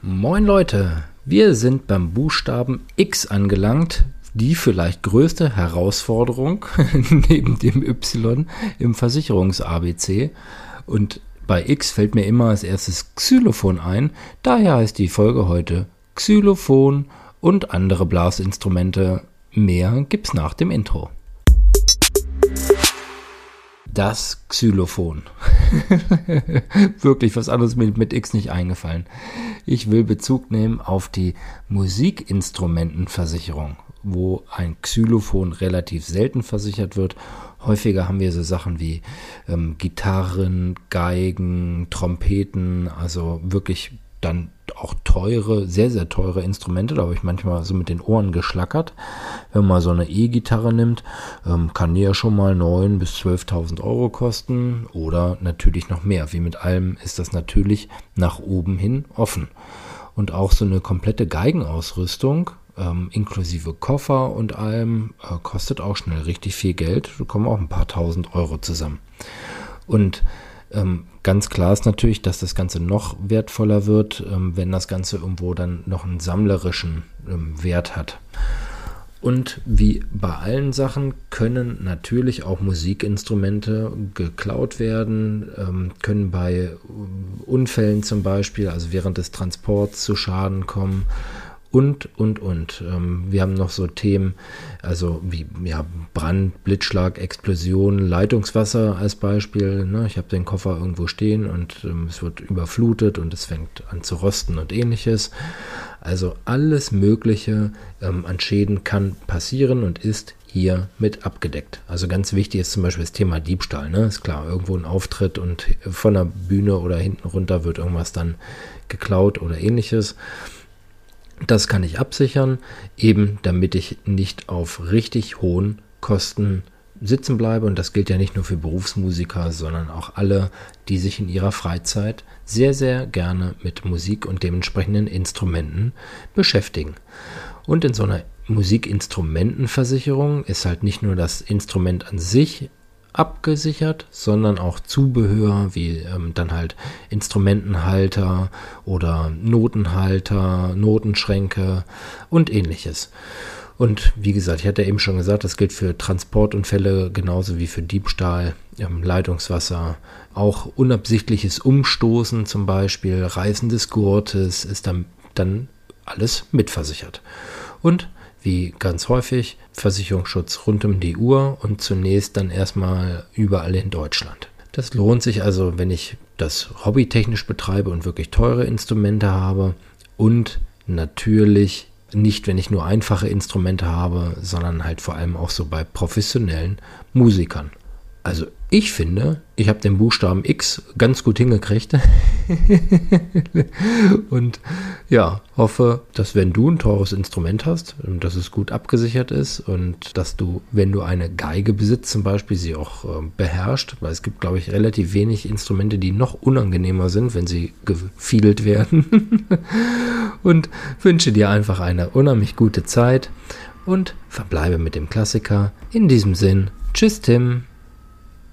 Moin Leute, wir sind beim Buchstaben X angelangt, die vielleicht größte Herausforderung neben dem Y im Versicherungs-ABC. Und bei X fällt mir immer als erstes Xylophon ein, daher heißt die Folge heute Xylophon und andere Blasinstrumente. Mehr gibt's nach dem Intro. Das Xylophon. Wirklich, was anderes mit, mit X nicht eingefallen. Ich will Bezug nehmen auf die Musikinstrumentenversicherung, wo ein Xylophon relativ selten versichert wird. Häufiger haben wir so Sachen wie ähm, Gitarren, Geigen, Trompeten, also wirklich dann auch teure, sehr, sehr teure Instrumente. Da habe ich manchmal so mit den Ohren geschlackert. Wenn man so eine E-Gitarre nimmt, ähm, kann die ja schon mal 9.000 bis 12.000 Euro kosten oder natürlich noch mehr. Wie mit allem ist das natürlich nach oben hin offen. Und auch so eine komplette Geigenausrüstung, ähm, inklusive Koffer und allem, äh, kostet auch schnell richtig viel Geld. Da kommen auch ein paar tausend Euro zusammen. Und ähm, ganz klar ist natürlich, dass das Ganze noch wertvoller wird, ähm, wenn das Ganze irgendwo dann noch einen sammlerischen ähm, Wert hat. Und wie bei allen Sachen können natürlich auch Musikinstrumente geklaut werden, ähm, können bei äh, Unfällen zum Beispiel, also während des Transports zu Schaden kommen und, und, und. Ähm, wir haben noch so Themen, also wie ja, Brand, Blitzschlag, Explosion, Leitungswasser als Beispiel. Ne? Ich habe den Koffer irgendwo stehen und ähm, es wird überflutet und es fängt an zu rosten und ähnliches. Also alles Mögliche ähm, an Schäden kann passieren und ist hier mit abgedeckt. Also ganz wichtig ist zum Beispiel das Thema Diebstahl. Ne? Ist klar, irgendwo ein Auftritt und von der Bühne oder hinten runter wird irgendwas dann geklaut oder ähnliches. Das kann ich absichern, eben damit ich nicht auf richtig hohen Kosten sitzen bleibe. Und das gilt ja nicht nur für Berufsmusiker, sondern auch alle, die sich in ihrer Freizeit sehr, sehr gerne mit Musik und dementsprechenden Instrumenten beschäftigen. Und in so einer Musikinstrumentenversicherung ist halt nicht nur das Instrument an sich abgesichert, sondern auch Zubehör wie ähm, dann halt Instrumentenhalter oder Notenhalter, Notenschränke und ähnliches. Und wie gesagt, ich hatte eben schon gesagt, das gilt für Transportunfälle genauso wie für Diebstahl, ähm, Leitungswasser, auch unabsichtliches Umstoßen zum Beispiel, Reißen des Gurtes ist dann, dann alles mitversichert. Und wie ganz häufig Versicherungsschutz rund um die Uhr und zunächst dann erstmal überall in Deutschland. Das lohnt sich also, wenn ich das hobbytechnisch betreibe und wirklich teure Instrumente habe und natürlich nicht, wenn ich nur einfache Instrumente habe, sondern halt vor allem auch so bei professionellen Musikern. Also ich finde, ich habe den Buchstaben X ganz gut hingekriegt. und ja, hoffe, dass wenn du ein teures Instrument hast, dass es gut abgesichert ist und dass du, wenn du eine Geige besitzt zum Beispiel, sie auch äh, beherrscht, weil es gibt, glaube ich, relativ wenig Instrumente, die noch unangenehmer sind, wenn sie gefiedelt werden. und wünsche dir einfach eine unheimlich gute Zeit und verbleibe mit dem Klassiker. In diesem Sinn, tschüss Tim.